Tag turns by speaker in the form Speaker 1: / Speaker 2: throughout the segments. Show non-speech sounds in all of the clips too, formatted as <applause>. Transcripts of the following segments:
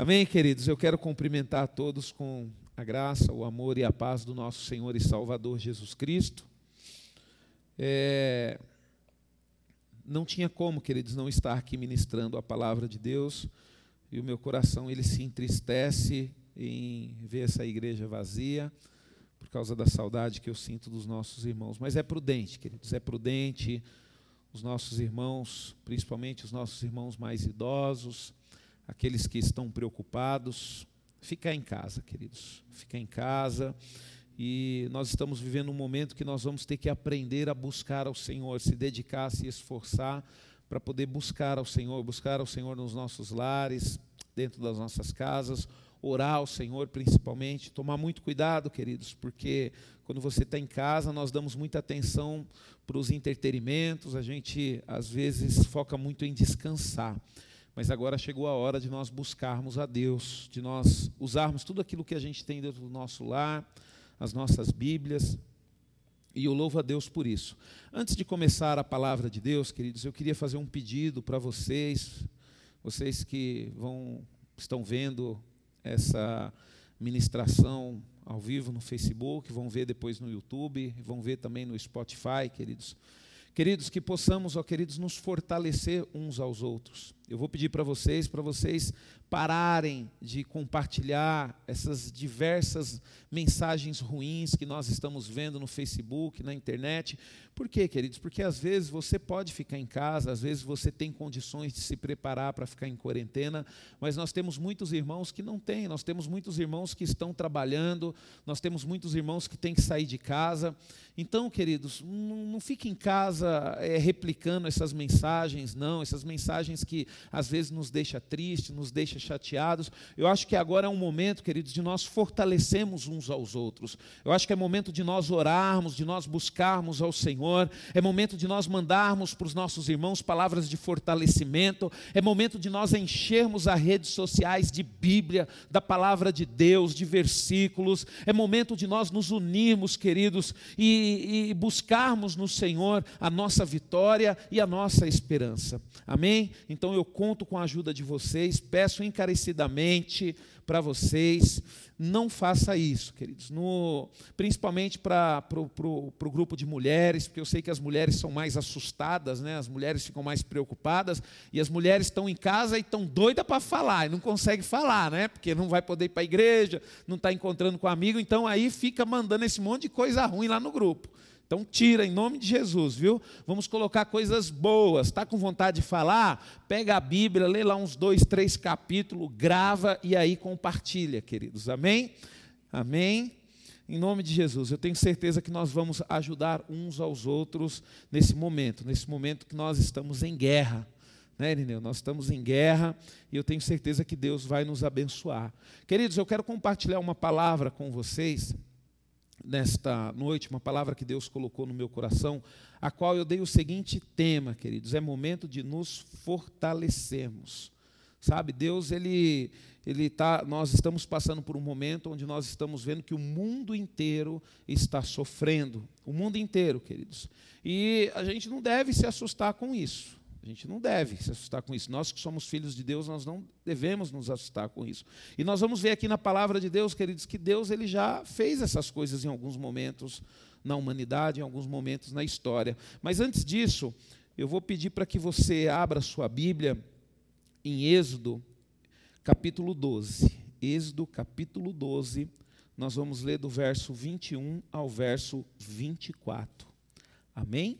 Speaker 1: Amém, queridos? Eu quero cumprimentar todos com a graça, o amor e a paz do nosso Senhor e Salvador Jesus Cristo. É... Não tinha como, queridos, não estar aqui ministrando a palavra de Deus e o meu coração ele se entristece em ver essa igreja vazia por causa da saudade que eu sinto dos nossos irmãos. Mas é prudente, queridos, é prudente os nossos irmãos, principalmente os nossos irmãos mais idosos, aqueles que estão preocupados, ficar em casa, queridos, ficar em casa. E nós estamos vivendo um momento que nós vamos ter que aprender a buscar ao Senhor, se dedicar, se esforçar para poder buscar ao Senhor, buscar ao Senhor nos nossos lares, dentro das nossas casas, orar ao Senhor principalmente, tomar muito cuidado, queridos, porque quando você está em casa, nós damos muita atenção para os entretenimentos, a gente às vezes foca muito em descansar. Mas agora chegou a hora de nós buscarmos a Deus, de nós usarmos tudo aquilo que a gente tem dentro do nosso lar, as nossas Bíblias, e eu louvo a Deus por isso. Antes de começar a palavra de Deus, queridos, eu queria fazer um pedido para vocês, vocês que vão estão vendo essa ministração ao vivo no Facebook, vão ver depois no YouTube, vão ver também no Spotify, queridos. Queridos, que possamos, ó queridos, nos fortalecer uns aos outros. Eu vou pedir para vocês, para vocês pararem de compartilhar essas diversas mensagens ruins que nós estamos vendo no Facebook, na internet. Por quê, queridos? Porque às vezes você pode ficar em casa, às vezes você tem condições de se preparar para ficar em quarentena, mas nós temos muitos irmãos que não têm, nós temos muitos irmãos que estão trabalhando, nós temos muitos irmãos que têm que sair de casa. Então, queridos, não, fique em casa é, replicando essas mensagens, não, essas mensagens que às vezes nos deixa triste, nos deixa chateados. Eu acho que agora é um momento, queridos, de nós fortalecermos uns aos outros. Eu acho que é momento de nós orarmos, de nós buscarmos ao Senhor. É momento de nós mandarmos para os nossos irmãos palavras de fortalecimento. É momento de nós enchermos as redes sociais de Bíblia, da palavra de Deus, de versículos. É momento de nós nos unirmos, queridos, e, e buscarmos no Senhor a nossa vitória e a nossa esperança. Amém? Então eu conto com a ajuda de vocês, peço encarecidamente para vocês, não faça isso, queridos, no, principalmente para o grupo de mulheres, porque eu sei que as mulheres são mais assustadas, né? as mulheres ficam mais preocupadas, e as mulheres estão em casa e estão doidas para falar, e não conseguem falar, né? porque não vai poder ir para a igreja, não está encontrando com amigo, então aí fica mandando esse monte de coisa ruim lá no grupo. Então tira em nome de Jesus, viu? Vamos colocar coisas boas. Está com vontade de falar? Pega a Bíblia, lê lá uns dois, três capítulos, grava e aí compartilha, queridos. Amém? Amém? Em nome de Jesus, eu tenho certeza que nós vamos ajudar uns aos outros nesse momento, nesse momento que nós estamos em guerra. Né, Irineu? Nós estamos em guerra e eu tenho certeza que Deus vai nos abençoar. Queridos, eu quero compartilhar uma palavra com vocês nesta noite, uma palavra que Deus colocou no meu coração, a qual eu dei o seguinte tema, queridos: é momento de nos fortalecermos. Sabe, Deus, ele, ele tá, nós estamos passando por um momento onde nós estamos vendo que o mundo inteiro está sofrendo. O mundo inteiro, queridos. E a gente não deve se assustar com isso. A gente não deve se assustar com isso. Nós que somos filhos de Deus, nós não devemos nos assustar com isso. E nós vamos ver aqui na palavra de Deus, queridos, que Deus ele já fez essas coisas em alguns momentos na humanidade, em alguns momentos na história. Mas antes disso, eu vou pedir para que você abra sua Bíblia em Êxodo, capítulo 12. Êxodo, capítulo 12, nós vamos ler do verso 21 ao verso 24. Amém?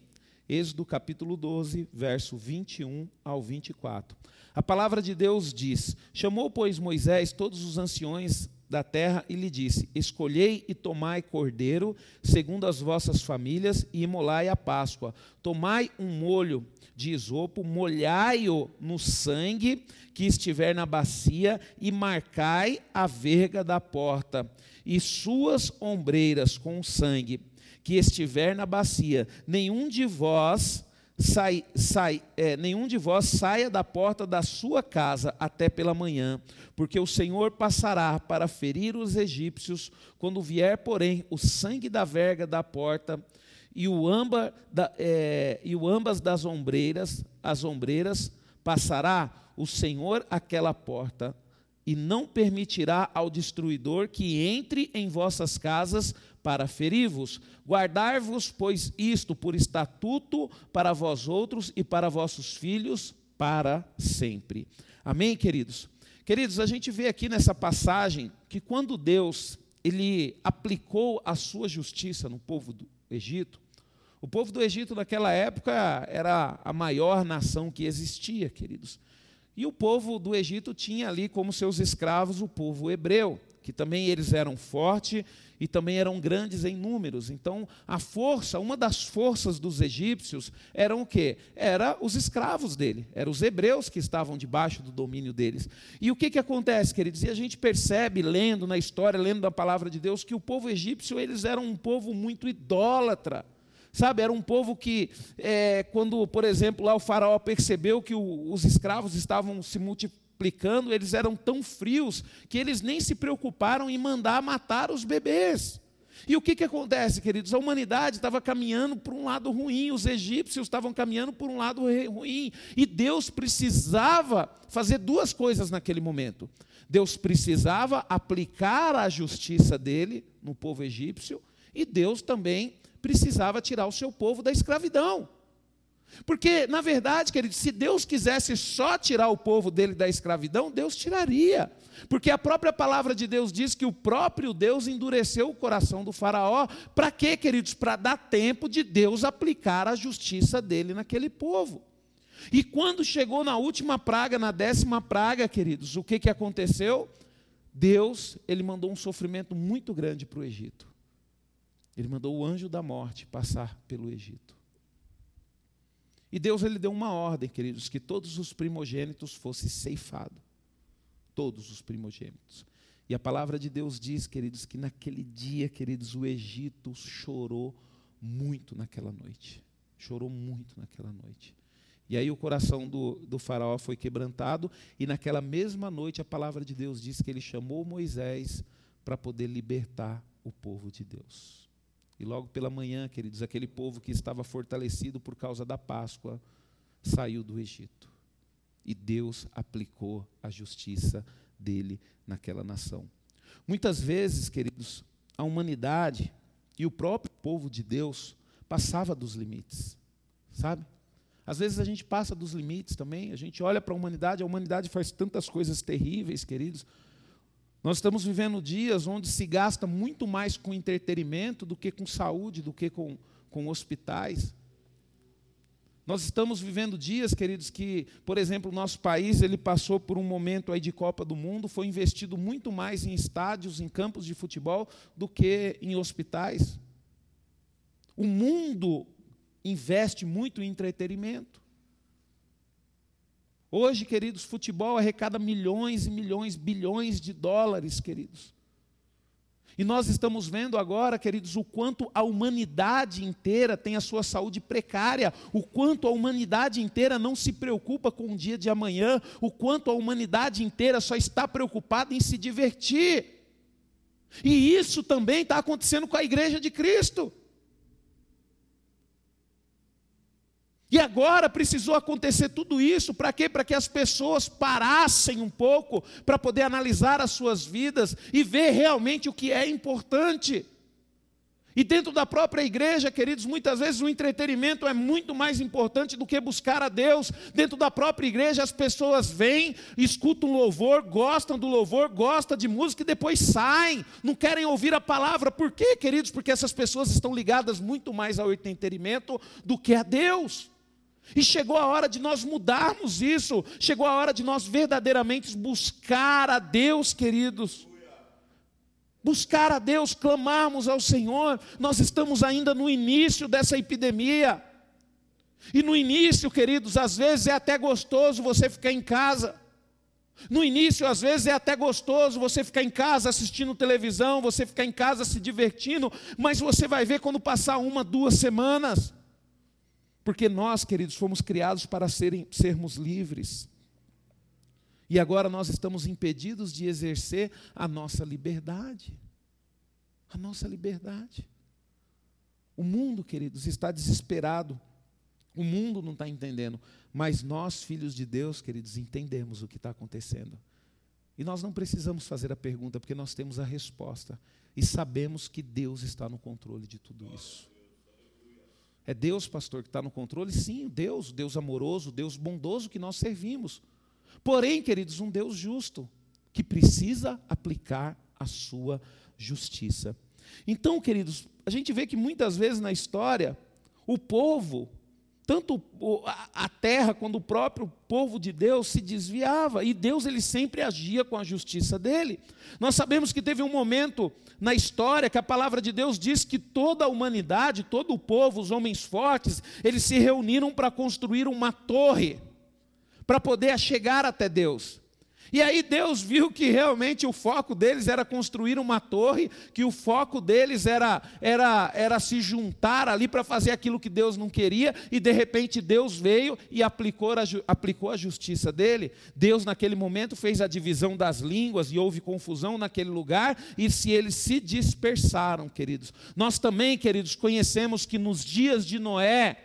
Speaker 1: Êxodo capítulo 12, verso 21 ao 24. A palavra de Deus diz: Chamou, pois, Moisés todos os anciões da terra e lhe disse: Escolhei e tomai cordeiro, segundo as vossas famílias, e imolai a Páscoa. Tomai um molho de isopo, molhai-o no sangue que estiver na bacia, e marcai a verga da porta, e suas ombreiras com sangue que estiver na bacia, nenhum de vós sai, sai, é, nenhum de vós saia da porta da sua casa até pela manhã, porque o Senhor passará para ferir os egípcios, quando vier, porém, o sangue da verga da porta e o, âmbar da, é, e o ambas das ombreiras, as ombreiras, passará o Senhor aquela porta e não permitirá ao destruidor que entre em vossas casas para ferir-vos. Guardar-vos, pois, isto por estatuto para vós outros e para vossos filhos para sempre. Amém, queridos? Queridos, a gente vê aqui nessa passagem que quando Deus ele aplicou a sua justiça no povo do Egito, o povo do Egito naquela época era a maior nação que existia, queridos. E o povo do Egito tinha ali como seus escravos o povo hebreu, que também eles eram fortes e também eram grandes em números. Então, a força, uma das forças dos egípcios eram o quê? Era os escravos dele, eram os hebreus que estavam debaixo do domínio deles. E o que, que acontece, queridos? E a gente percebe, lendo na história, lendo a palavra de Deus, que o povo egípcio, eles eram um povo muito idólatra. Sabe, era um povo que, é, quando, por exemplo, lá o faraó percebeu que o, os escravos estavam se multiplicando, eles eram tão frios que eles nem se preocuparam em mandar matar os bebês. E o que, que acontece, queridos? A humanidade estava caminhando por um lado ruim, os egípcios estavam caminhando por um lado ruim, e Deus precisava fazer duas coisas naquele momento. Deus precisava aplicar a justiça dele no povo egípcio, e Deus também precisava tirar o seu povo da escravidão. Porque, na verdade, querido, se Deus quisesse só tirar o povo dele da escravidão, Deus tiraria. Porque a própria palavra de Deus diz que o próprio Deus endureceu o coração do Faraó. Para quê, queridos? Para dar tempo de Deus aplicar a justiça dele naquele povo. E quando chegou na última praga, na décima praga, queridos, o que, que aconteceu? Deus, ele mandou um sofrimento muito grande para o Egito. Ele mandou o anjo da morte passar pelo Egito. E Deus ele deu uma ordem, queridos, que todos os primogênitos fossem ceifados. Todos os primogênitos. E a palavra de Deus diz, queridos, que naquele dia, queridos, o Egito chorou muito naquela noite. Chorou muito naquela noite. E aí o coração do, do faraó foi quebrantado, e naquela mesma noite a palavra de Deus diz que ele chamou Moisés para poder libertar o povo de Deus. E logo pela manhã, queridos, aquele povo que estava fortalecido por causa da Páscoa saiu do Egito. E Deus aplicou a justiça dele naquela nação. Muitas vezes, queridos, a humanidade e o próprio povo de Deus passava dos limites, sabe? Às vezes a gente passa dos limites também, a gente olha para a humanidade, a humanidade faz tantas coisas terríveis, queridos, nós estamos vivendo dias onde se gasta muito mais com entretenimento do que com saúde, do que com, com hospitais. Nós estamos vivendo dias, queridos, que, por exemplo, o nosso país ele passou por um momento aí de Copa do Mundo, foi investido muito mais em estádios, em campos de futebol, do que em hospitais. O mundo investe muito em entretenimento. Hoje, queridos, futebol arrecada milhões e milhões, bilhões de dólares, queridos. E nós estamos vendo agora, queridos, o quanto a humanidade inteira tem a sua saúde precária, o quanto a humanidade inteira não se preocupa com o dia de amanhã, o quanto a humanidade inteira só está preocupada em se divertir. E isso também está acontecendo com a igreja de Cristo. E agora precisou acontecer tudo isso, para quê? Para que as pessoas parassem um pouco, para poder analisar as suas vidas e ver realmente o que é importante. E dentro da própria igreja, queridos, muitas vezes o entretenimento é muito mais importante do que buscar a Deus. Dentro da própria igreja, as pessoas vêm, escutam louvor, gostam do louvor, gostam de música e depois saem, não querem ouvir a palavra. Por quê, queridos? Porque essas pessoas estão ligadas muito mais ao entretenimento do que a Deus. E chegou a hora de nós mudarmos isso, chegou a hora de nós verdadeiramente buscar a Deus, queridos. Buscar a Deus, clamarmos ao Senhor. Nós estamos ainda no início dessa epidemia. E no início, queridos, às vezes é até gostoso você ficar em casa. No início, às vezes, é até gostoso você ficar em casa assistindo televisão, você ficar em casa se divertindo, mas você vai ver quando passar uma, duas semanas. Porque nós, queridos, fomos criados para serem, sermos livres. E agora nós estamos impedidos de exercer a nossa liberdade. A nossa liberdade. O mundo, queridos, está desesperado. O mundo não está entendendo. Mas nós, filhos de Deus, queridos, entendemos o que está acontecendo. E nós não precisamos fazer a pergunta, porque nós temos a resposta. E sabemos que Deus está no controle de tudo isso. É Deus, pastor, que está no controle? Sim, Deus, Deus amoroso, Deus bondoso que nós servimos. Porém, queridos, um Deus justo, que precisa aplicar a sua justiça. Então, queridos, a gente vê que muitas vezes na história, o povo, tanto a terra quanto o próprio povo de Deus se desviava, e Deus ele sempre agia com a justiça dele. Nós sabemos que teve um momento na história que a palavra de Deus diz que toda a humanidade, todo o povo, os homens fortes, eles se reuniram para construir uma torre para poder chegar até Deus. E aí Deus viu que realmente o foco deles era construir uma torre, que o foco deles era era era se juntar ali para fazer aquilo que Deus não queria, e de repente Deus veio e aplicou a, aplicou a justiça dele. Deus naquele momento fez a divisão das línguas e houve confusão naquele lugar, e se eles se dispersaram, queridos. Nós também, queridos, conhecemos que nos dias de Noé,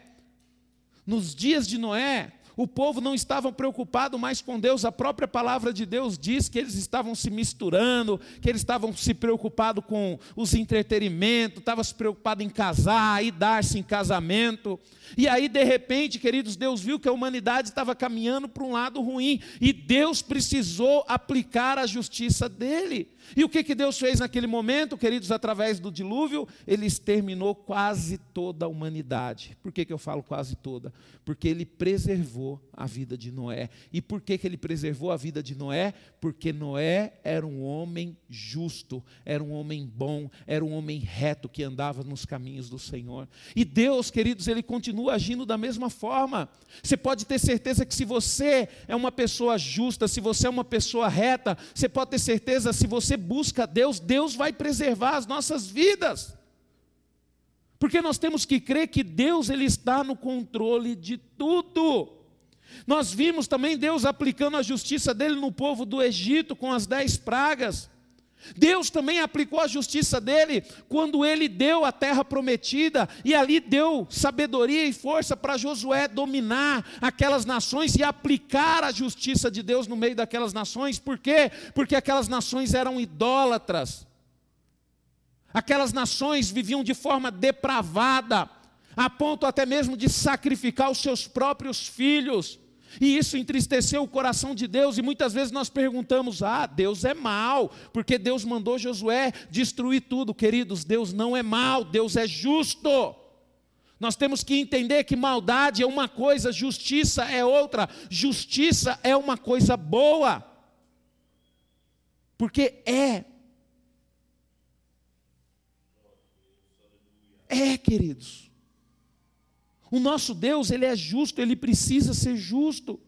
Speaker 1: nos dias de Noé, o povo não estava preocupado mais com Deus, a própria palavra de Deus diz que eles estavam se misturando, que eles estavam se preocupados com os entretenimentos, estavam se preocupados em casar e dar-se em casamento. E aí, de repente, queridos, Deus viu que a humanidade estava caminhando para um lado ruim, e Deus precisou aplicar a justiça dele. E o que, que Deus fez naquele momento, queridos, através do dilúvio? Ele exterminou quase toda a humanidade. Por que, que eu falo quase toda? Porque ele preservou a vida de Noé. E por que, que ele preservou a vida de Noé? Porque Noé era um homem justo, era um homem bom, era um homem reto que andava nos caminhos do Senhor. E Deus, queridos, ele continua agindo da mesma forma. Você pode ter certeza que se você é uma pessoa justa, se você é uma pessoa reta, você pode ter certeza, se você você busca Deus, Deus vai preservar as nossas vidas. Porque nós temos que crer que Deus ele está no controle de tudo. Nós vimos também Deus aplicando a justiça dele no povo do Egito com as dez pragas. Deus também aplicou a justiça dele quando ele deu a terra prometida e ali deu sabedoria e força para Josué dominar aquelas nações e aplicar a justiça de Deus no meio daquelas nações. Por quê? Porque aquelas nações eram idólatras. Aquelas nações viviam de forma depravada, a ponto até mesmo de sacrificar os seus próprios filhos. E isso entristeceu o coração de Deus, e muitas vezes nós perguntamos: ah, Deus é mal, porque Deus mandou Josué destruir tudo. Queridos, Deus não é mal, Deus é justo. Nós temos que entender que maldade é uma coisa, justiça é outra. Justiça é uma coisa boa. Porque é. É, queridos. O nosso Deus, ele é justo, ele precisa ser justo.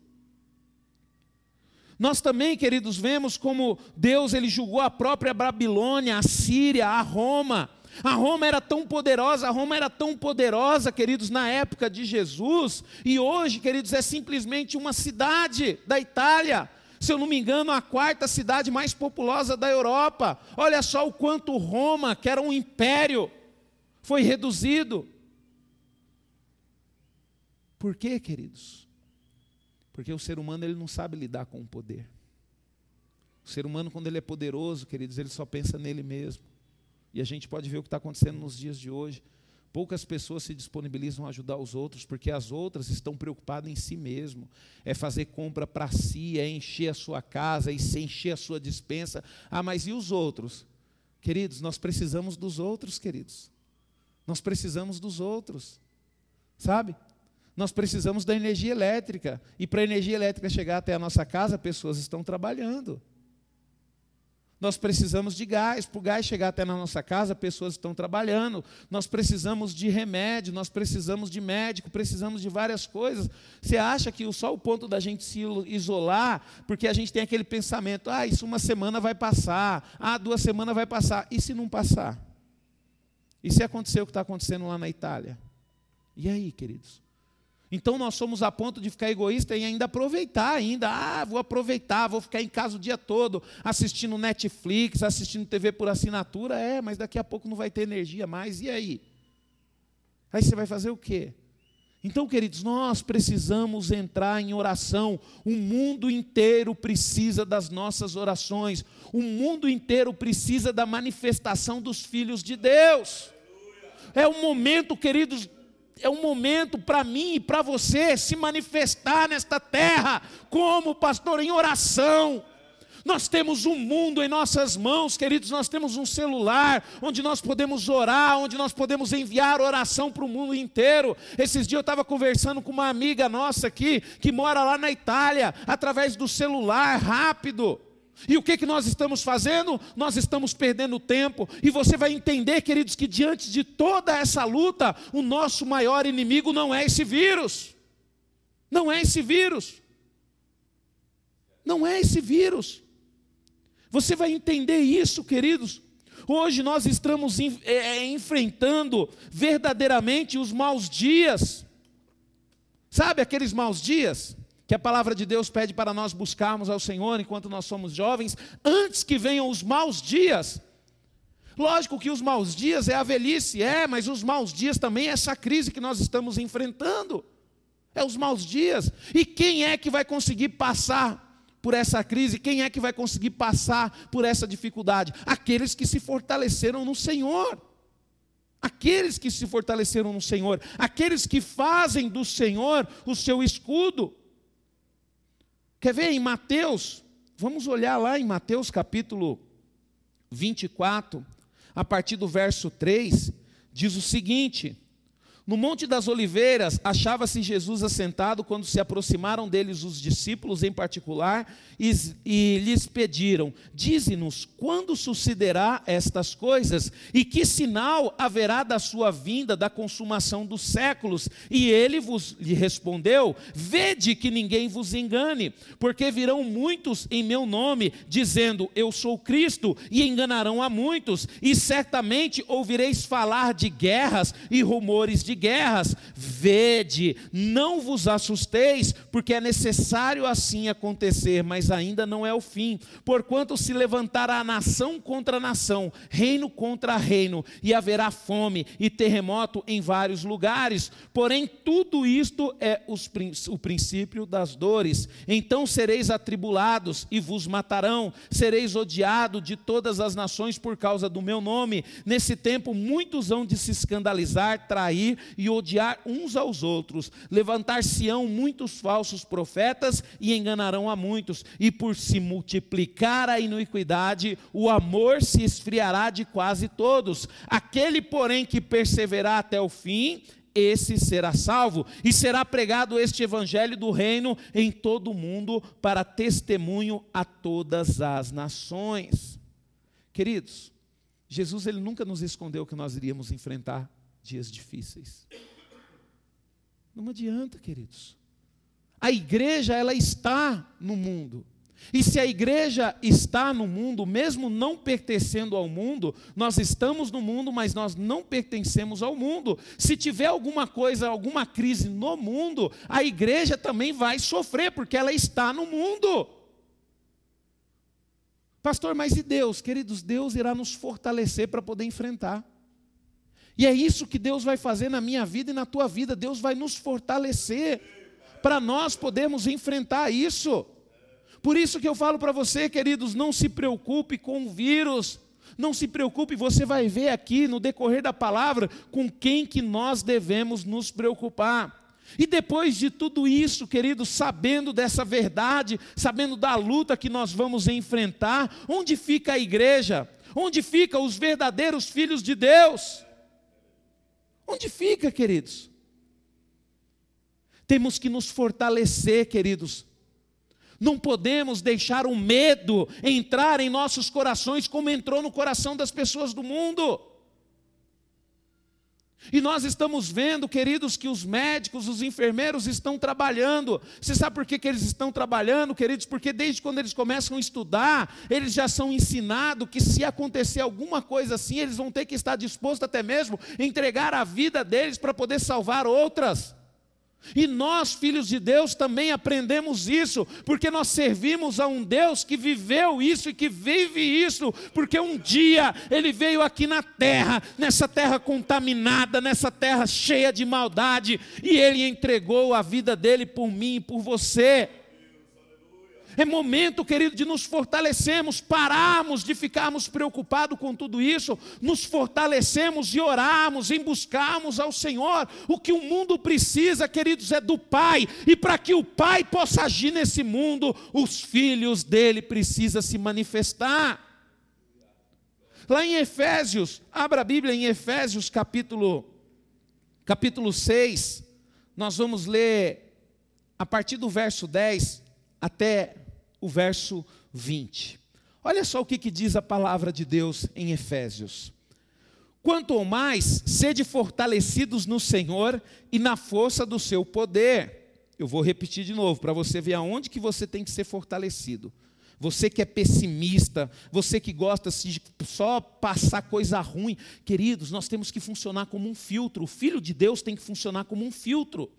Speaker 1: Nós também, queridos, vemos como Deus ele julgou a própria Babilônia, a Síria, a Roma. A Roma era tão poderosa, a Roma era tão poderosa, queridos, na época de Jesus, e hoje, queridos, é simplesmente uma cidade da Itália. Se eu não me engano, a quarta cidade mais populosa da Europa. Olha só o quanto Roma, que era um império, foi reduzido. Por quê, queridos? Porque o ser humano ele não sabe lidar com o poder. O ser humano, quando ele é poderoso, queridos, ele só pensa nele mesmo. E a gente pode ver o que está acontecendo nos dias de hoje. Poucas pessoas se disponibilizam a ajudar os outros, porque as outras estão preocupadas em si mesmo. É fazer compra para si, é encher a sua casa, é encher a sua dispensa. Ah, mas e os outros? Queridos, nós precisamos dos outros, queridos. Nós precisamos dos outros. Sabe? Nós precisamos da energia elétrica. E para a energia elétrica chegar até a nossa casa, pessoas estão trabalhando. Nós precisamos de gás. Para o gás chegar até na nossa casa, pessoas estão trabalhando. Nós precisamos de remédio, nós precisamos de médico, precisamos de várias coisas. Você acha que só o ponto da gente se isolar, porque a gente tem aquele pensamento: ah, isso uma semana vai passar, ah, duas semanas vai passar. E se não passar? E se acontecer o que está acontecendo lá na Itália? E aí, queridos? Então nós somos a ponto de ficar egoísta e ainda aproveitar ainda. Ah, vou aproveitar, vou ficar em casa o dia todo assistindo Netflix, assistindo TV por assinatura. É, mas daqui a pouco não vai ter energia mais. E aí? Aí você vai fazer o quê? Então, queridos, nós precisamos entrar em oração. O mundo inteiro precisa das nossas orações. O mundo inteiro precisa da manifestação dos filhos de Deus. É um momento, queridos, é um momento para mim e para você se manifestar nesta terra como pastor em oração. Nós temos um mundo em nossas mãos, queridos, nós temos um celular onde nós podemos orar, onde nós podemos enviar oração para o mundo inteiro. Esses dias eu estava conversando com uma amiga nossa aqui, que mora lá na Itália, através do celular, rápido. E o que, que nós estamos fazendo? Nós estamos perdendo tempo. E você vai entender, queridos, que diante de toda essa luta, o nosso maior inimigo não é esse vírus. Não é esse vírus. Não é esse vírus. Você vai entender isso, queridos. Hoje nós estamos é, é, enfrentando verdadeiramente os maus dias. Sabe aqueles maus dias que a palavra de Deus pede para nós buscarmos ao Senhor enquanto nós somos jovens, antes que venham os maus dias? Lógico que os maus dias é a velhice, é, mas os maus dias também é essa crise que nós estamos enfrentando. É os maus dias. E quem é que vai conseguir passar por essa crise, quem é que vai conseguir passar por essa dificuldade? Aqueles que se fortaleceram no Senhor. Aqueles que se fortaleceram no Senhor, aqueles que fazem do Senhor o seu escudo. Quer ver em Mateus? Vamos olhar lá em Mateus capítulo 24, a partir do verso 3, diz o seguinte: no Monte das Oliveiras, achava-se Jesus assentado quando se aproximaram deles os discípulos em particular e, e lhes pediram: Dize-nos quando sucederá estas coisas e que sinal haverá da sua vinda, da consumação dos séculos? E ele vos lhe respondeu: Vede que ninguém vos engane, porque virão muitos em meu nome, dizendo: Eu sou Cristo, e enganarão a muitos, e certamente ouvireis falar de guerras e rumores de guerras, vede, não vos assusteis, porque é necessário assim acontecer, mas ainda não é o fim. Porquanto se levantará nação contra nação, reino contra reino, e haverá fome e terremoto em vários lugares. Porém, tudo isto é os, o princípio das dores. Então sereis atribulados e vos matarão, sereis odiados de todas as nações por causa do meu nome. Nesse tempo, muitos hão de se escandalizar, trair e odiar uns aos outros. Levantar-se-ão muitos falsos profetas e enganarão a muitos. E por se multiplicar a iniquidade, o amor se esfriará de quase todos. Aquele, porém, que perseverar até o fim, esse será salvo, e será pregado este evangelho do reino em todo o mundo para testemunho a todas as nações. Queridos, Jesus ele nunca nos escondeu que nós iríamos enfrentar dias difíceis. Não adianta, queridos. A igreja, ela está no mundo. E se a igreja está no mundo, mesmo não pertencendo ao mundo, nós estamos no mundo, mas nós não pertencemos ao mundo. Se tiver alguma coisa, alguma crise no mundo, a igreja também vai sofrer, porque ela está no mundo. Pastor, mas e Deus? Queridos, Deus irá nos fortalecer para poder enfrentar. E é isso que Deus vai fazer na minha vida e na tua vida. Deus vai nos fortalecer para nós podermos enfrentar isso. Por isso que eu falo para você, queridos, não se preocupe com o vírus. Não se preocupe, você vai ver aqui no decorrer da palavra com quem que nós devemos nos preocupar. E depois de tudo isso, queridos, sabendo dessa verdade, sabendo da luta que nós vamos enfrentar, onde fica a igreja? Onde ficam os verdadeiros filhos de Deus? Onde fica, queridos? Temos que nos fortalecer, queridos. Não podemos deixar o medo entrar em nossos corações como entrou no coração das pessoas do mundo. E nós estamos vendo, queridos, que os médicos, os enfermeiros estão trabalhando. Você sabe por que, que eles estão trabalhando, queridos? Porque desde quando eles começam a estudar, eles já são ensinados que se acontecer alguma coisa assim, eles vão ter que estar dispostos até mesmo a entregar a vida deles para poder salvar outras. E nós, filhos de Deus, também aprendemos isso, porque nós servimos a um Deus que viveu isso e que vive isso, porque um dia ele veio aqui na terra, nessa terra contaminada, nessa terra cheia de maldade, e ele entregou a vida dele por mim e por você. É momento, querido, de nos fortalecermos, pararmos de ficarmos preocupados com tudo isso, nos fortalecemos e orarmos, em buscarmos ao Senhor. O que o mundo precisa, queridos, é do Pai, e para que o Pai possa agir nesse mundo, os filhos dele precisam se manifestar. Lá em Efésios, abra a Bíblia em Efésios capítulo, capítulo 6, nós vamos ler a partir do verso 10 até o verso 20. Olha só o que, que diz a palavra de Deus em Efésios. Quanto mais, sede fortalecidos no Senhor e na força do seu poder. Eu vou repetir de novo, para você ver aonde que você tem que ser fortalecido. Você que é pessimista, você que gosta de só passar coisa ruim, queridos, nós temos que funcionar como um filtro. O Filho de Deus tem que funcionar como um filtro.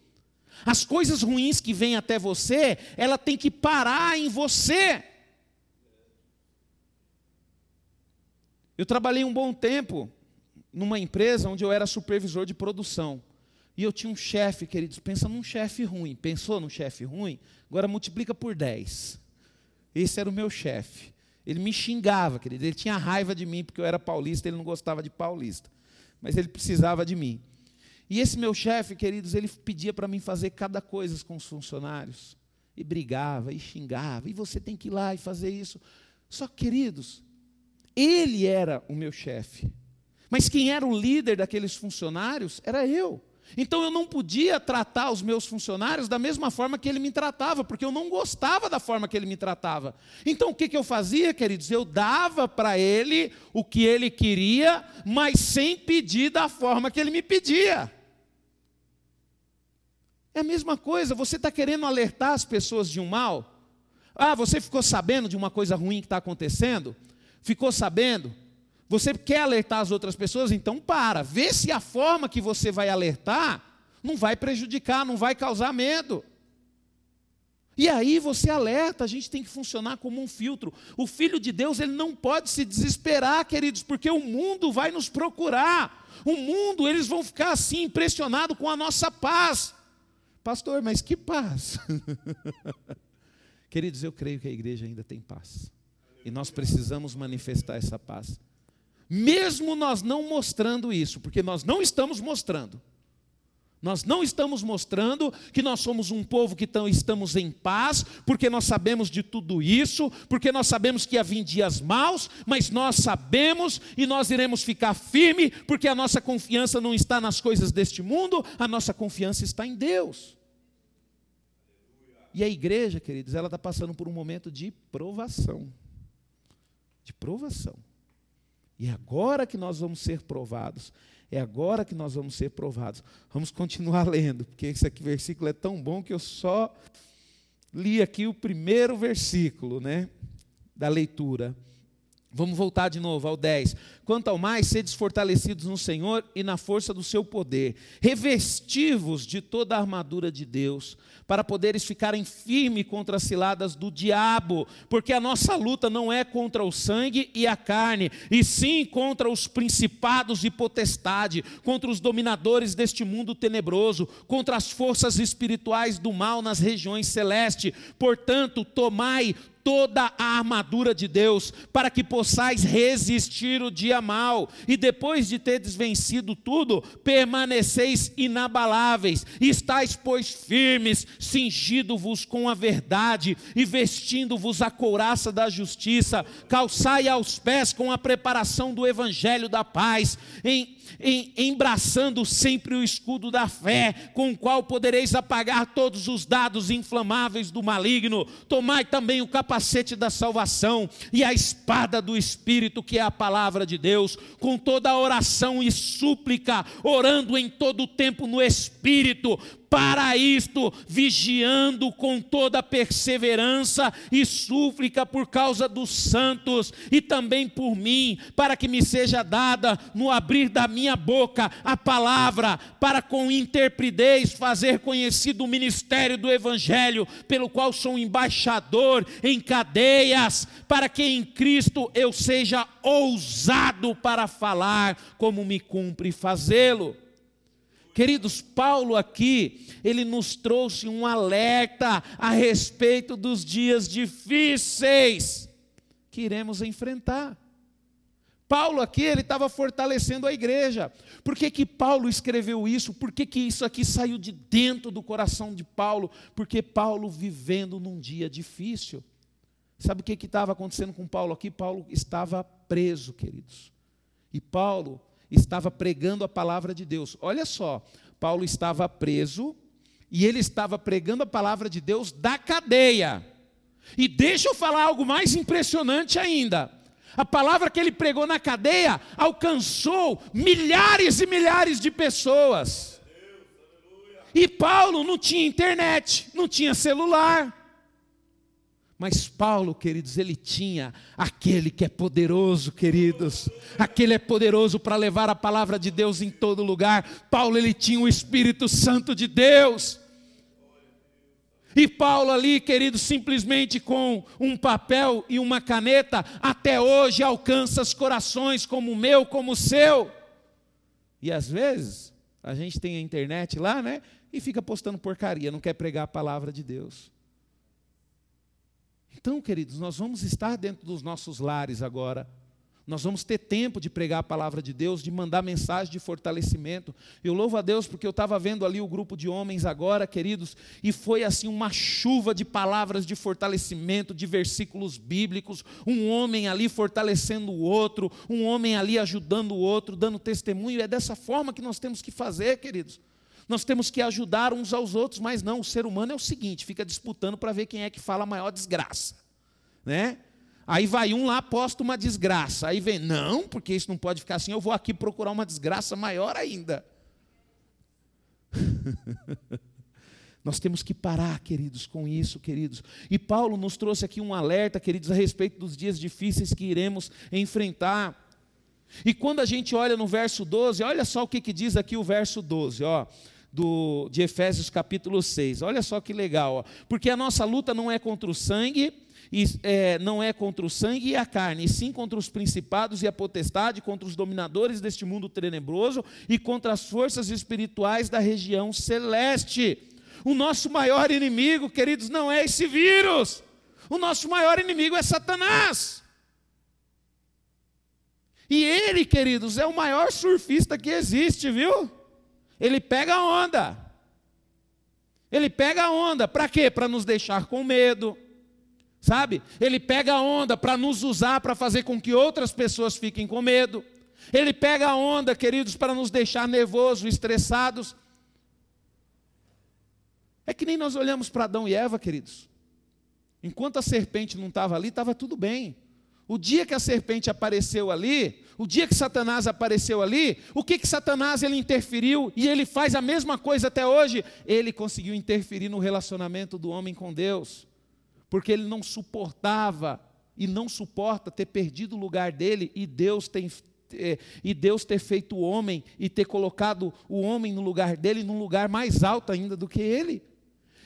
Speaker 1: As coisas ruins que vêm até você, ela tem que parar em você. Eu trabalhei um bom tempo numa empresa onde eu era supervisor de produção. E eu tinha um chefe, queridos, pensa num chefe ruim. Pensou num chefe ruim? Agora multiplica por 10. Esse era o meu chefe. Ele me xingava, querido. Ele tinha raiva de mim porque eu era paulista, ele não gostava de paulista. Mas ele precisava de mim. E esse meu chefe, queridos, ele pedia para mim fazer cada coisa com os funcionários. E brigava, e xingava, e você tem que ir lá e fazer isso. Só que, queridos, ele era o meu chefe. Mas quem era o líder daqueles funcionários era eu. Então eu não podia tratar os meus funcionários da mesma forma que ele me tratava, porque eu não gostava da forma que ele me tratava. Então o que, que eu fazia, queridos? Eu dava para ele o que ele queria, mas sem pedir da forma que ele me pedia. É a mesma coisa, você está querendo alertar as pessoas de um mal? Ah, você ficou sabendo de uma coisa ruim que está acontecendo? Ficou sabendo? Você quer alertar as outras pessoas? Então para, vê se a forma que você vai alertar não vai prejudicar, não vai causar medo. E aí você alerta, a gente tem que funcionar como um filtro. O filho de Deus, ele não pode se desesperar, queridos, porque o mundo vai nos procurar. O mundo, eles vão ficar assim impressionados com a nossa paz. Pastor, mas que paz! <laughs> Queridos, eu creio que a igreja ainda tem paz. E nós precisamos manifestar essa paz. Mesmo nós não mostrando isso, porque nós não estamos mostrando. Nós não estamos mostrando que nós somos um povo que estamos em paz, porque nós sabemos de tudo isso, porque nós sabemos que havia dias maus, mas nós sabemos e nós iremos ficar firme, porque a nossa confiança não está nas coisas deste mundo, a nossa confiança está em Deus. E a igreja, queridos, ela está passando por um momento de provação. De provação. E é agora que nós vamos ser provados. É agora que nós vamos ser provados. Vamos continuar <laughs> lendo, porque esse aqui versículo é tão bom que eu só li aqui o primeiro versículo, né, da leitura. Vamos voltar de novo ao 10. Quanto ao mais, sedes fortalecidos no Senhor e na força do seu poder. Revestivos de toda a armadura de Deus, para poderes ficarem firmes contra as ciladas do diabo, porque a nossa luta não é contra o sangue e a carne, e sim contra os principados e potestade, contra os dominadores deste mundo tenebroso, contra as forças espirituais do mal nas regiões celestes. Portanto, tomai toda a armadura de Deus, para que possais resistir o dia mal, e depois de teres vencido tudo, permaneceis inabaláveis, estáis, pois, firmes, cingido-vos com a verdade, e vestindo-vos a couraça da justiça, calçai aos pés com a preparação do evangelho da paz, em em, embraçando sempre o escudo da fé, com o qual podereis apagar todos os dados inflamáveis do maligno. Tomai também o capacete da salvação e a espada do Espírito, que é a palavra de Deus, com toda a oração e súplica, orando em todo o tempo no Espírito para isto, vigiando com toda perseverança e súplica por causa dos santos e também por mim, para que me seja dada no abrir da minha boca a palavra, para com interpridez fazer conhecido o ministério do Evangelho, pelo qual sou embaixador em cadeias, para que em Cristo eu seja ousado para falar como me cumpre fazê-lo. Queridos, Paulo aqui, ele nos trouxe um alerta a respeito dos dias difíceis que iremos enfrentar. Paulo aqui, ele estava fortalecendo a igreja. Por que, que Paulo escreveu isso? Por que, que isso aqui saiu de dentro do coração de Paulo? Porque Paulo vivendo num dia difícil. Sabe o que estava acontecendo com Paulo aqui? Paulo estava preso, queridos. E Paulo, estava pregando a palavra de Deus. Olha só, Paulo estava preso e ele estava pregando a palavra de Deus da cadeia. E deixa eu falar algo mais impressionante ainda. A palavra que ele pregou na cadeia alcançou milhares e milhares de pessoas. E Paulo não tinha internet, não tinha celular. Mas Paulo, queridos, ele tinha aquele que é poderoso, queridos. Aquele é poderoso para levar a palavra de Deus em todo lugar. Paulo, ele tinha o Espírito Santo de Deus. E Paulo ali, querido, simplesmente com um papel e uma caneta, até hoje alcança os corações como o meu, como o seu. E às vezes, a gente tem a internet lá, né? E fica postando porcaria, não quer pregar a palavra de Deus. Então, queridos, nós vamos estar dentro dos nossos lares agora. Nós vamos ter tempo de pregar a palavra de Deus, de mandar mensagem de fortalecimento. Eu louvo a Deus porque eu estava vendo ali o grupo de homens agora, queridos, e foi assim uma chuva de palavras de fortalecimento, de versículos bíblicos, um homem ali fortalecendo o outro, um homem ali ajudando o outro, dando testemunho. É dessa forma que nós temos que fazer, queridos. Nós temos que ajudar uns aos outros, mas não, o ser humano é o seguinte, fica disputando para ver quem é que fala a maior desgraça, né? Aí vai um lá, posta uma desgraça. Aí vem, não, porque isso não pode ficar assim, eu vou aqui procurar uma desgraça maior ainda. <laughs> Nós temos que parar, queridos, com isso, queridos. E Paulo nos trouxe aqui um alerta, queridos, a respeito dos dias difíceis que iremos enfrentar. E quando a gente olha no verso 12, olha só o que, que diz aqui o verso 12, ó do, de Efésios capítulo 6. Olha só que legal, ó. porque a nossa luta não é contra o sangue, e, é, não é contra o sangue e a carne, e sim contra os principados e a potestade, contra os dominadores deste mundo tenebroso e contra as forças espirituais da região celeste. O nosso maior inimigo, queridos, não é esse vírus. O nosso maior inimigo é Satanás. E ele, queridos, é o maior surfista que existe, viu? Ele pega a onda. Ele pega a onda, para quê? Para nos deixar com medo. Sabe? Ele pega a onda para nos usar para fazer com que outras pessoas fiquem com medo. Ele pega a onda, queridos, para nos deixar nervosos, estressados. É que nem nós olhamos para Adão e Eva, queridos. Enquanto a serpente não estava ali, estava tudo bem. O dia que a serpente apareceu ali, o dia que Satanás apareceu ali, o que que Satanás ele interferiu e ele faz a mesma coisa até hoje? Ele conseguiu interferir no relacionamento do homem com Deus, porque ele não suportava e não suporta ter perdido o lugar dele e Deus tem é, e Deus ter feito o homem e ter colocado o homem no lugar dele, num lugar mais alto ainda do que ele.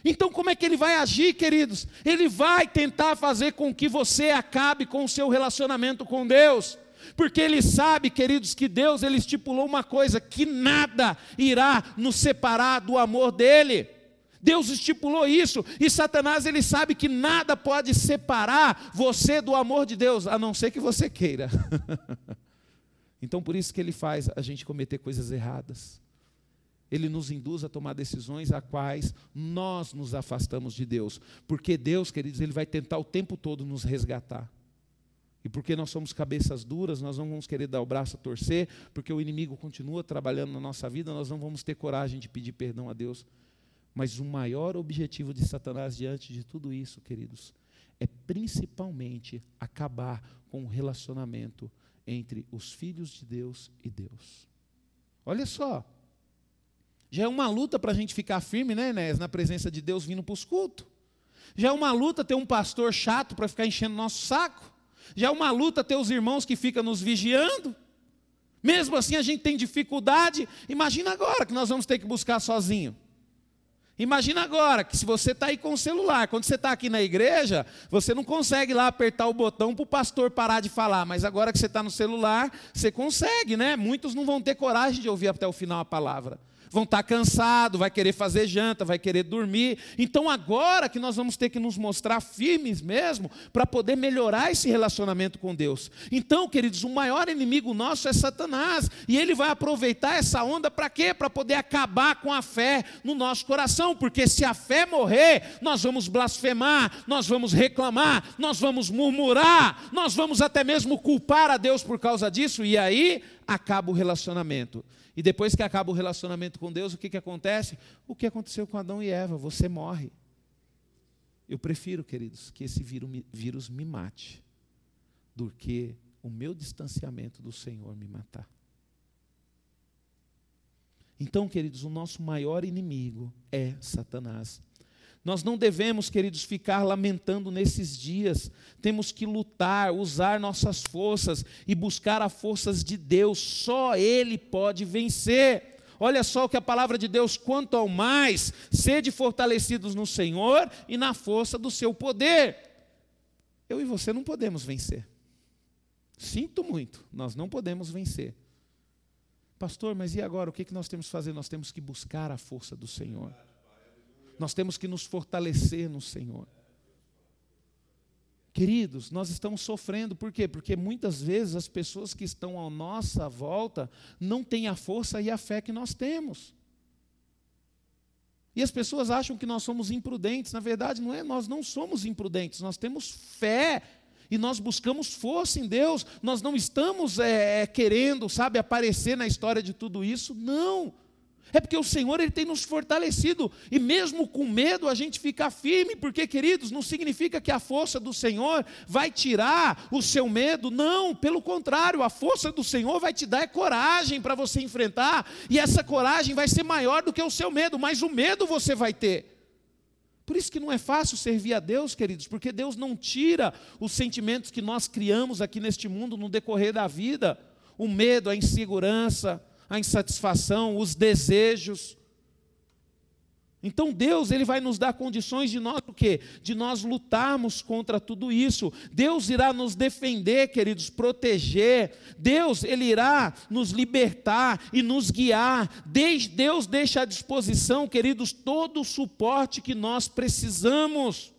Speaker 1: Então, como é que ele vai agir, queridos? Ele vai tentar fazer com que você acabe com o seu relacionamento com Deus. Porque ele sabe, queridos, que Deus ele estipulou uma coisa, que nada irá nos separar do amor dele. Deus estipulou isso, e Satanás ele sabe que nada pode separar você do amor de Deus, a não ser que você queira. <laughs> então por isso que ele faz a gente cometer coisas erradas ele nos induz a tomar decisões a quais nós nos afastamos de Deus. Porque Deus, queridos, ele vai tentar o tempo todo nos resgatar. E porque nós somos cabeças duras, nós não vamos querer dar o braço a torcer, porque o inimigo continua trabalhando na nossa vida, nós não vamos ter coragem de pedir perdão a Deus. Mas o maior objetivo de Satanás diante de tudo isso, queridos, é principalmente acabar com o relacionamento entre os filhos de Deus e Deus. Olha só, Já é uma luta para a gente ficar firme, né, Enéas, na presença de Deus vindo para os cultos. Já é uma luta ter um pastor chato para ficar enchendo nosso saco. Já é uma luta ter os irmãos que ficam nos vigiando. Mesmo assim a gente tem dificuldade. Imagina agora que nós vamos ter que buscar sozinho. Imagina agora que se você está aí com o celular, quando você está aqui na igreja, você não consegue lá apertar o botão para o pastor parar de falar, mas agora que você está no celular, você consegue, né? Muitos não vão ter coragem de ouvir até o final a palavra vão estar cansados, vai querer fazer janta, vai querer dormir. Então agora que nós vamos ter que nos mostrar firmes mesmo para poder melhorar esse relacionamento com Deus. Então, queridos, o maior inimigo nosso é Satanás, e ele vai aproveitar essa onda para quê? Para poder acabar com a fé no nosso coração, porque se a fé morrer, nós vamos blasfemar, nós vamos reclamar, nós vamos murmurar, nós vamos até mesmo culpar a Deus por causa disso, e aí acaba o relacionamento. E depois que acaba o relacionamento com Deus, o que, que acontece? O que aconteceu com Adão e Eva? Você morre. Eu prefiro, queridos, que esse vírus me mate do que o meu distanciamento do Senhor me matar. Então, queridos, o nosso maior inimigo é Satanás. Nós não devemos, queridos, ficar lamentando nesses dias. Temos que lutar, usar nossas forças e buscar as forças de Deus. Só Ele pode vencer. Olha só o que a palavra de Deus, quanto ao mais, sede fortalecidos no Senhor e na força do seu poder. Eu e você não podemos vencer. Sinto muito, nós não podemos vencer. Pastor, mas e agora? O que nós temos que fazer? Nós temos que buscar a força do Senhor. Nós temos que nos fortalecer no Senhor. Queridos, nós estamos sofrendo, por quê? Porque muitas vezes as pessoas que estão à nossa volta não têm a força e a fé que nós temos. E as pessoas acham que nós somos imprudentes, na verdade não é, nós não somos imprudentes, nós temos fé e nós buscamos força em Deus, nós não estamos é, querendo, sabe, aparecer na história de tudo isso, não. É porque o Senhor ele tem nos fortalecido. E mesmo com medo a gente fica firme, porque queridos, não significa que a força do Senhor vai tirar o seu medo, não, pelo contrário, a força do Senhor vai te dar coragem para você enfrentar, e essa coragem vai ser maior do que o seu medo, mas o medo você vai ter. Por isso que não é fácil servir a Deus, queridos, porque Deus não tira os sentimentos que nós criamos aqui neste mundo no decorrer da vida, o medo, a insegurança, a insatisfação, os desejos. Então Deus, ele vai nos dar condições de nós o quê? De nós lutarmos contra tudo isso. Deus irá nos defender, queridos, proteger. Deus, ele irá nos libertar e nos guiar. Deus deixa à disposição, queridos, todo o suporte que nós precisamos.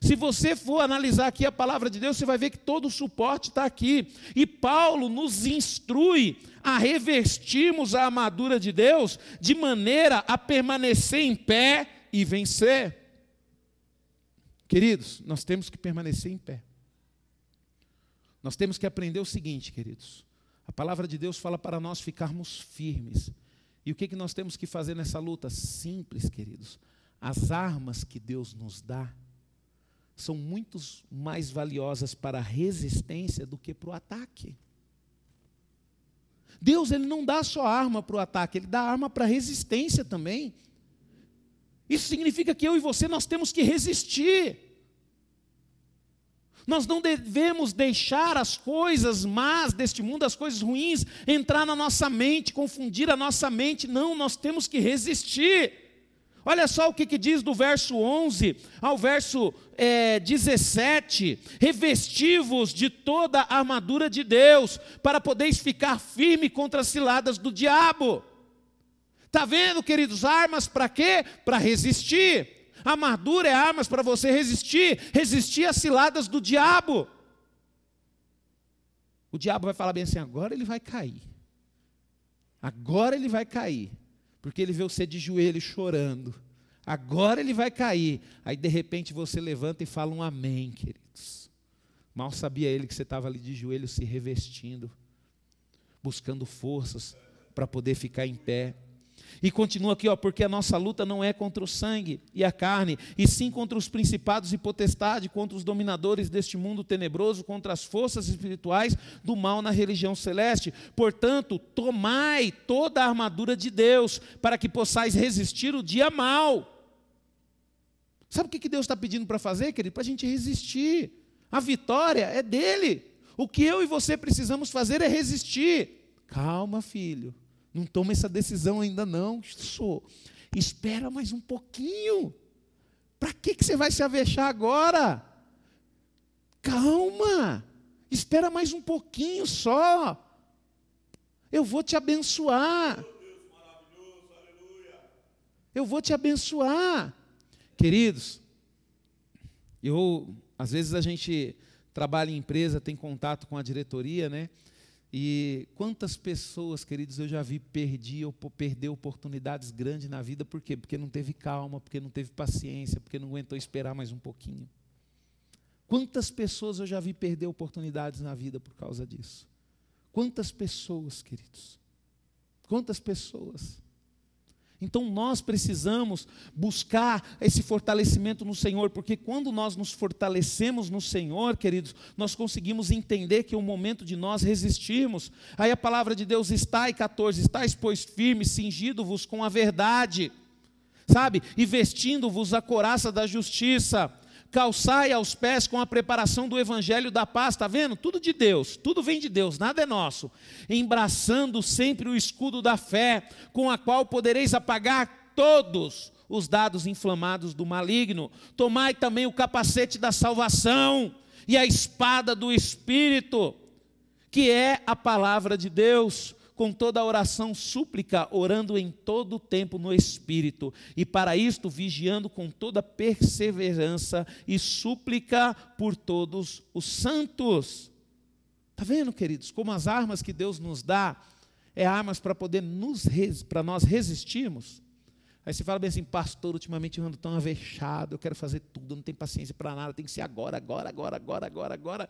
Speaker 1: Se você for analisar aqui a palavra de Deus, você vai ver que todo o suporte está aqui. E Paulo nos instrui a revestirmos a armadura de Deus de maneira a permanecer em pé e vencer. Queridos, nós temos que permanecer em pé. Nós temos que aprender o seguinte, queridos. A palavra de Deus fala para nós ficarmos firmes. E o que, que nós temos que fazer nessa luta? Simples, queridos. As armas que Deus nos dá são muito mais valiosas para a resistência do que para o ataque. Deus ele não dá só arma para o ataque, ele dá arma para a resistência também. Isso significa que eu e você nós temos que resistir. Nós não devemos deixar as coisas más deste mundo, as coisas ruins, entrar na nossa mente, confundir a nossa mente. Não, nós temos que resistir. Olha só o que, que diz do verso 11 ao verso é, 17: revestivos de toda a armadura de Deus, para poderes ficar firme contra as ciladas do diabo. Está vendo, queridos? Armas para quê? Para resistir. Armadura é armas para você resistir, resistir às ciladas do diabo. O diabo vai falar bem assim: agora ele vai cair. Agora ele vai cair porque ele vê você de joelho chorando. Agora ele vai cair. Aí de repente você levanta e fala um amém, queridos. Mal sabia ele que você estava ali de joelho se revestindo, buscando forças para poder ficar em pé. E continua aqui, ó, porque a nossa luta não é contra o sangue e a carne, e sim contra os principados e potestades, contra os dominadores deste mundo tenebroso, contra as forças espirituais do mal na religião celeste. Portanto, tomai toda a armadura de Deus, para que possais resistir o dia mal. Sabe o que Deus está pedindo para fazer, querido? Para a gente resistir. A vitória é dele. O que eu e você precisamos fazer é resistir. Calma, filho. Não toma essa decisão ainda não. Sou. Espera mais um pouquinho. Para que, que você vai se avexar agora? Calma. Espera mais um pouquinho só. Eu vou te abençoar. Eu vou te abençoar. Queridos, eu às vezes a gente trabalha em empresa, tem contato com a diretoria, né? E quantas pessoas, queridos, eu já vi perder, perder oportunidades grandes na vida, por quê? Porque não teve calma, porque não teve paciência, porque não aguentou esperar mais um pouquinho. Quantas pessoas eu já vi perder oportunidades na vida por causa disso? Quantas pessoas, queridos? Quantas pessoas? Então nós precisamos buscar esse fortalecimento no Senhor, porque quando nós nos fortalecemos no Senhor, queridos, nós conseguimos entender que é o momento de nós resistirmos. Aí a palavra de Deus está, e 14, estáis, pois, firmes, cingido-vos com a verdade, sabe? E vestindo-vos a coraça da justiça calçai aos pés com a preparação do evangelho da paz, está vendo? Tudo de Deus, tudo vem de Deus, nada é nosso. Embraçando sempre o escudo da fé, com a qual podereis apagar todos os dados inflamados do maligno. Tomai também o capacete da salvação e a espada do Espírito, que é a palavra de Deus com toda a oração súplica, orando em todo o tempo no Espírito, e para isto vigiando com toda perseverança e súplica por todos os santos. Está vendo, queridos, como as armas que Deus nos dá é armas para poder nos para nós resistirmos. Aí você fala bem assim, pastor, ultimamente eu ando tão avexado, eu quero fazer tudo, não tenho paciência para nada, tem que ser agora, agora, agora, agora, agora, agora.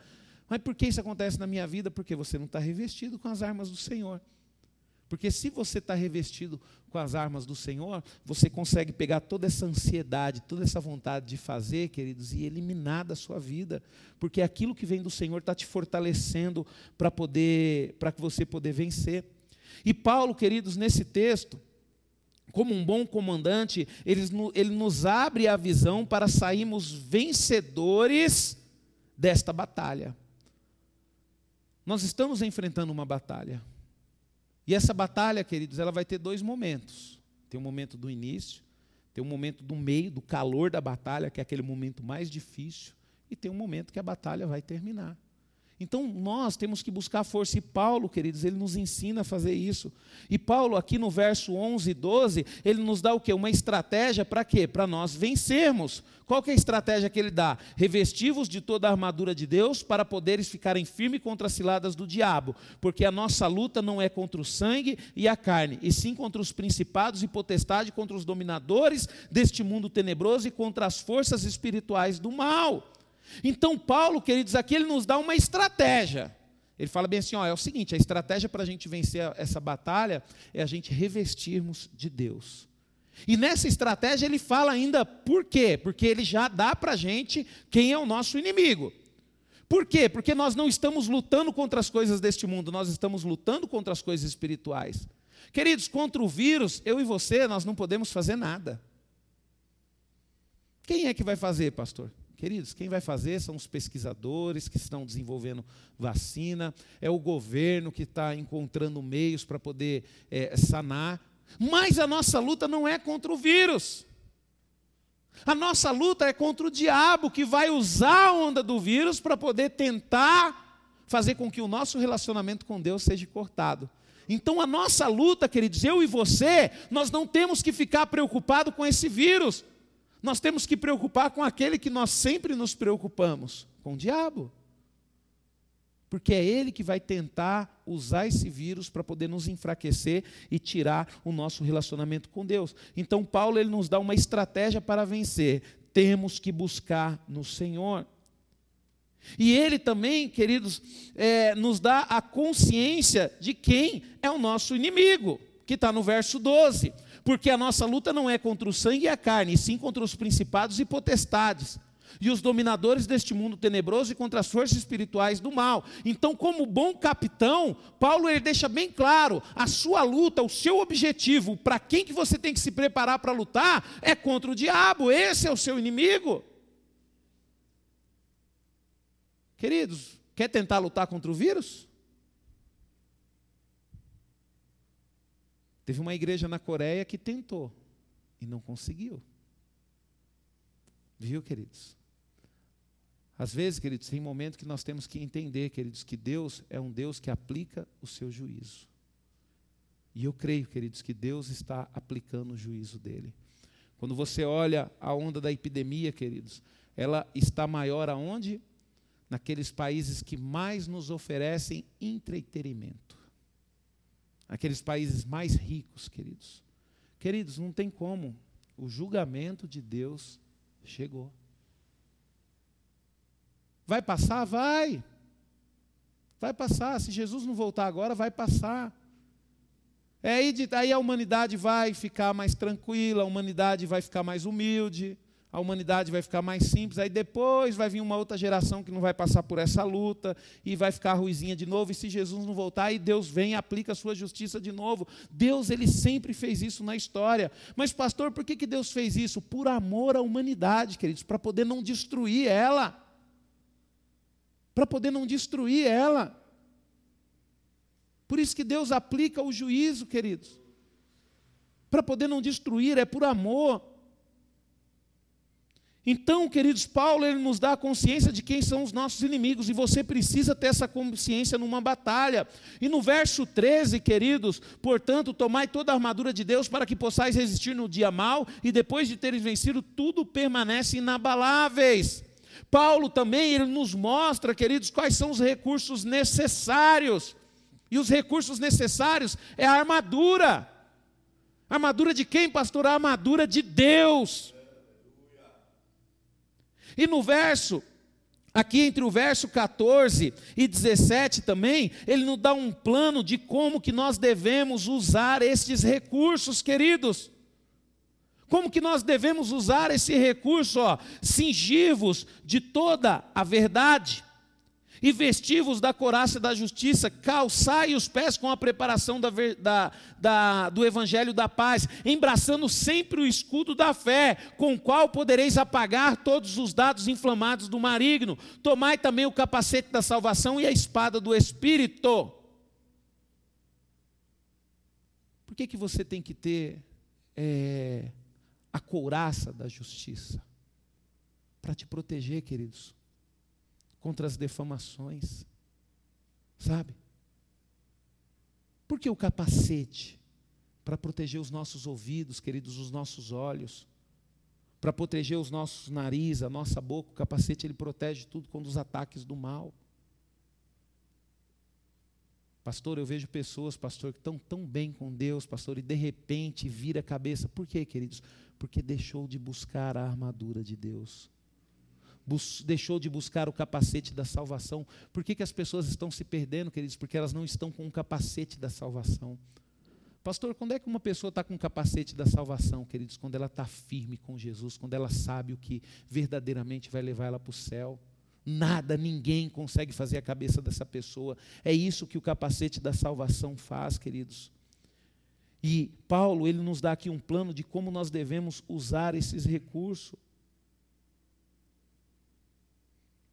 Speaker 1: Mas por que isso acontece na minha vida? Porque você não está revestido com as armas do Senhor. Porque se você está revestido com as armas do Senhor, você consegue pegar toda essa ansiedade, toda essa vontade de fazer, queridos, e eliminar da sua vida. Porque aquilo que vem do Senhor está te fortalecendo para poder, para que você poder vencer. E Paulo, queridos, nesse texto, como um bom comandante, ele, ele nos abre a visão para sairmos vencedores desta batalha. Nós estamos enfrentando uma batalha. E essa batalha, queridos, ela vai ter dois momentos. Tem um momento do início, tem um momento do meio, do calor da batalha, que é aquele momento mais difícil, e tem um momento que a batalha vai terminar. Então nós temos que buscar força, e Paulo, queridos, ele nos ensina a fazer isso. E Paulo, aqui no verso 11 e 12, ele nos dá o quê? Uma estratégia para quê? Para nós vencermos. Qual que é a estratégia que ele dá? Revestivos de toda a armadura de Deus para poderes ficarem firmes contra as ciladas do diabo, porque a nossa luta não é contra o sangue e a carne, e sim contra os principados e potestades, contra os dominadores deste mundo tenebroso e contra as forças espirituais do mal. Então, Paulo, queridos, aqui ele nos dá uma estratégia. Ele fala bem assim: ó, é o seguinte, a estratégia para a gente vencer essa batalha é a gente revestirmos de Deus. E nessa estratégia ele fala ainda por quê? Porque ele já dá para a gente quem é o nosso inimigo. Por quê? Porque nós não estamos lutando contra as coisas deste mundo, nós estamos lutando contra as coisas espirituais. Queridos, contra o vírus, eu e você, nós não podemos fazer nada. Quem é que vai fazer, pastor? Queridos, quem vai fazer são os pesquisadores que estão desenvolvendo vacina, é o governo que está encontrando meios para poder é, sanar. Mas a nossa luta não é contra o vírus. A nossa luta é contra o diabo que vai usar a onda do vírus para poder tentar fazer com que o nosso relacionamento com Deus seja cortado. Então a nossa luta, queridos, eu e você, nós não temos que ficar preocupado com esse vírus. Nós temos que preocupar com aquele que nós sempre nos preocupamos, com o diabo. Porque é ele que vai tentar usar esse vírus para poder nos enfraquecer e tirar o nosso relacionamento com Deus. Então, Paulo ele nos dá uma estratégia para vencer. Temos que buscar no Senhor. E ele também, queridos, é, nos dá a consciência de quem é o nosso inimigo, que está no verso 12. Porque a nossa luta não é contra o sangue e a carne, e sim contra os principados e potestades e os dominadores deste mundo tenebroso e contra as forças espirituais do mal. Então, como bom capitão, Paulo ele deixa bem claro, a sua luta, o seu objetivo, para quem que você tem que se preparar para lutar, é contra o diabo, esse é o seu inimigo. Queridos, quer tentar lutar contra o vírus? Teve uma igreja na Coreia que tentou e não conseguiu. Viu, queridos? Às vezes, queridos, tem momentos que nós temos que entender, queridos, que Deus é um Deus que aplica o seu juízo. E eu creio, queridos, que Deus está aplicando o juízo dele. Quando você olha a onda da epidemia, queridos, ela está maior aonde? Naqueles países que mais nos oferecem entretenimento. Aqueles países mais ricos, queridos. Queridos, não tem como. O julgamento de Deus chegou. Vai passar? Vai. Vai passar. Se Jesus não voltar agora, vai passar. É aí, de, aí a humanidade vai ficar mais tranquila, a humanidade vai ficar mais humilde, a humanidade vai ficar mais simples. Aí depois vai vir uma outra geração que não vai passar por essa luta e vai ficar ruizinha de novo. E se Jesus não voltar, aí Deus vem e aplica a sua justiça de novo. Deus, ele sempre fez isso na história. Mas, pastor, por que, que Deus fez isso? Por amor à humanidade, queridos, para poder não destruir ela para poder não destruir ela. Por isso que Deus aplica o juízo, queridos. Para poder não destruir, é por amor. Então, queridos, Paulo ele nos dá a consciência de quem são os nossos inimigos, e você precisa ter essa consciência numa batalha. E no verso 13, queridos, portanto, tomai toda a armadura de Deus para que possais resistir no dia mal, e depois de teres vencido, tudo permanece inabaláveis. Paulo também ele nos mostra, queridos, quais são os recursos necessários. E os recursos necessários é a armadura. Armadura de quem, pastor? A armadura de Deus. E no verso, aqui entre o verso 14 e 17 também, ele nos dá um plano de como que nós devemos usar estes recursos, queridos. Como que nós devemos usar esse recurso, ó, cingivos de toda a verdade e vestivos da coraça da justiça, calçai os pés com a preparação da, da, da, do evangelho da paz, embraçando sempre o escudo da fé, com o qual podereis apagar todos os dados inflamados do maligno. Tomai também o capacete da salvação e a espada do Espírito. Por que, que você tem que ter é, a couraça da justiça para te proteger, queridos, contra as defamações. Sabe? Por que o capacete? Para proteger os nossos ouvidos, queridos, os nossos olhos, para proteger os nossos nariz, a nossa boca. O capacete ele protege tudo contra os ataques do mal. Pastor, eu vejo pessoas, pastor, que estão tão bem com Deus, pastor, e de repente vira a cabeça. Por quê, queridos? Porque deixou de buscar a armadura de Deus. Deixou de buscar o capacete da salvação. Por que, que as pessoas estão se perdendo, queridos? Porque elas não estão com o capacete da salvação. Pastor, quando é que uma pessoa está com o capacete da salvação, queridos? Quando ela está firme com Jesus, quando ela sabe o que verdadeiramente vai levar ela para o céu. Nada, ninguém consegue fazer a cabeça dessa pessoa. É isso que o capacete da salvação faz, queridos. E Paulo, ele nos dá aqui um plano de como nós devemos usar esses recursos.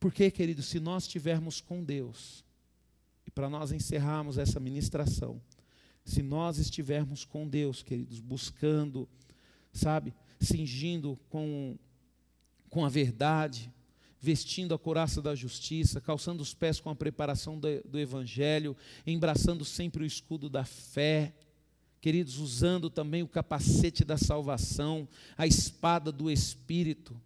Speaker 1: Porque, queridos, se nós estivermos com Deus, e para nós encerrarmos essa ministração, se nós estivermos com Deus, queridos, buscando, sabe, cingindo com, com a verdade, vestindo a couraça da justiça, calçando os pés com a preparação do, do Evangelho, embraçando sempre o escudo da fé, queridos, usando também o capacete da salvação, a espada do Espírito.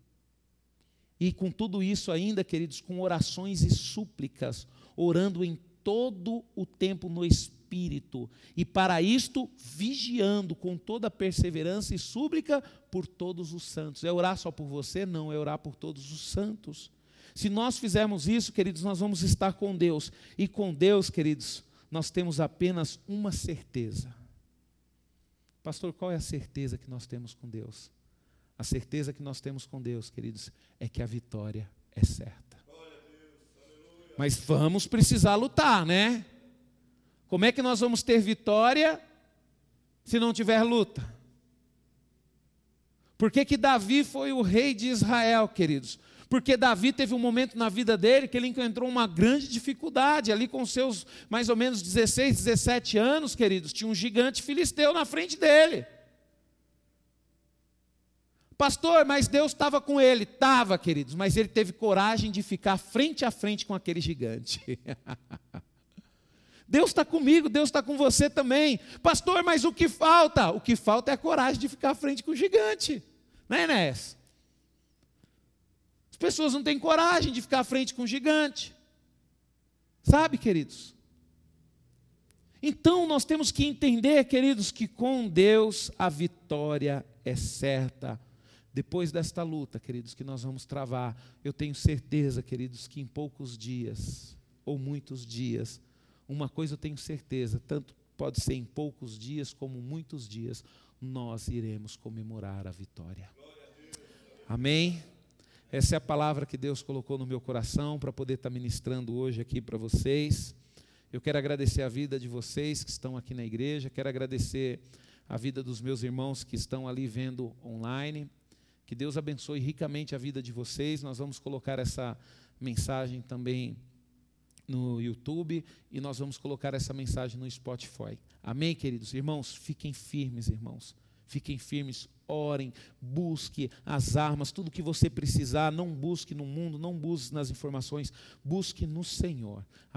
Speaker 1: E com tudo isso ainda, queridos, com orações e súplicas, orando em todo o tempo no Espírito, e para isto vigiando com toda perseverança e súplica por todos os santos. É orar só por você? Não, é orar por todos os santos. Se nós fizermos isso, queridos, nós vamos estar com Deus. E com Deus, queridos, nós temos apenas uma certeza. Pastor, qual é a certeza que nós temos com Deus? A certeza que nós temos com Deus, queridos, é que a vitória é certa. Mas vamos precisar lutar, né? Como é que nós vamos ter vitória se não tiver luta? Por que, que Davi foi o rei de Israel, queridos? Porque Davi teve um momento na vida dele que ele encontrou uma grande dificuldade, ali com seus mais ou menos 16, 17 anos, queridos, tinha um gigante filisteu na frente dele. Pastor, mas Deus estava com ele. Estava, queridos, mas ele teve coragem de ficar frente a frente com aquele gigante. <laughs> Deus está comigo, Deus está com você também. Pastor, mas o que falta? O que falta é a coragem de ficar frente com o gigante. Né, Enéas? As pessoas não têm coragem de ficar frente com o gigante. Sabe, queridos? Então nós temos que entender, queridos, que com Deus a vitória é certa. Depois desta luta, queridos, que nós vamos travar, eu tenho certeza, queridos, que em poucos dias, ou muitos dias, uma coisa eu tenho certeza, tanto pode ser em poucos dias como muitos dias, nós iremos comemorar a vitória. Amém? Essa é a palavra que Deus colocou no meu coração para poder estar ministrando hoje aqui para vocês. Eu quero agradecer a vida de vocês que estão aqui na igreja, quero agradecer a vida dos meus irmãos que estão ali vendo online. Que Deus abençoe ricamente a vida de vocês. Nós vamos colocar essa mensagem também no YouTube e nós vamos colocar essa mensagem no Spotify. Amém, queridos irmãos? Fiquem firmes, irmãos. Fiquem firmes, orem, busque as armas, tudo que você precisar. Não busque no mundo, não busque nas informações, busque no Senhor. Amém?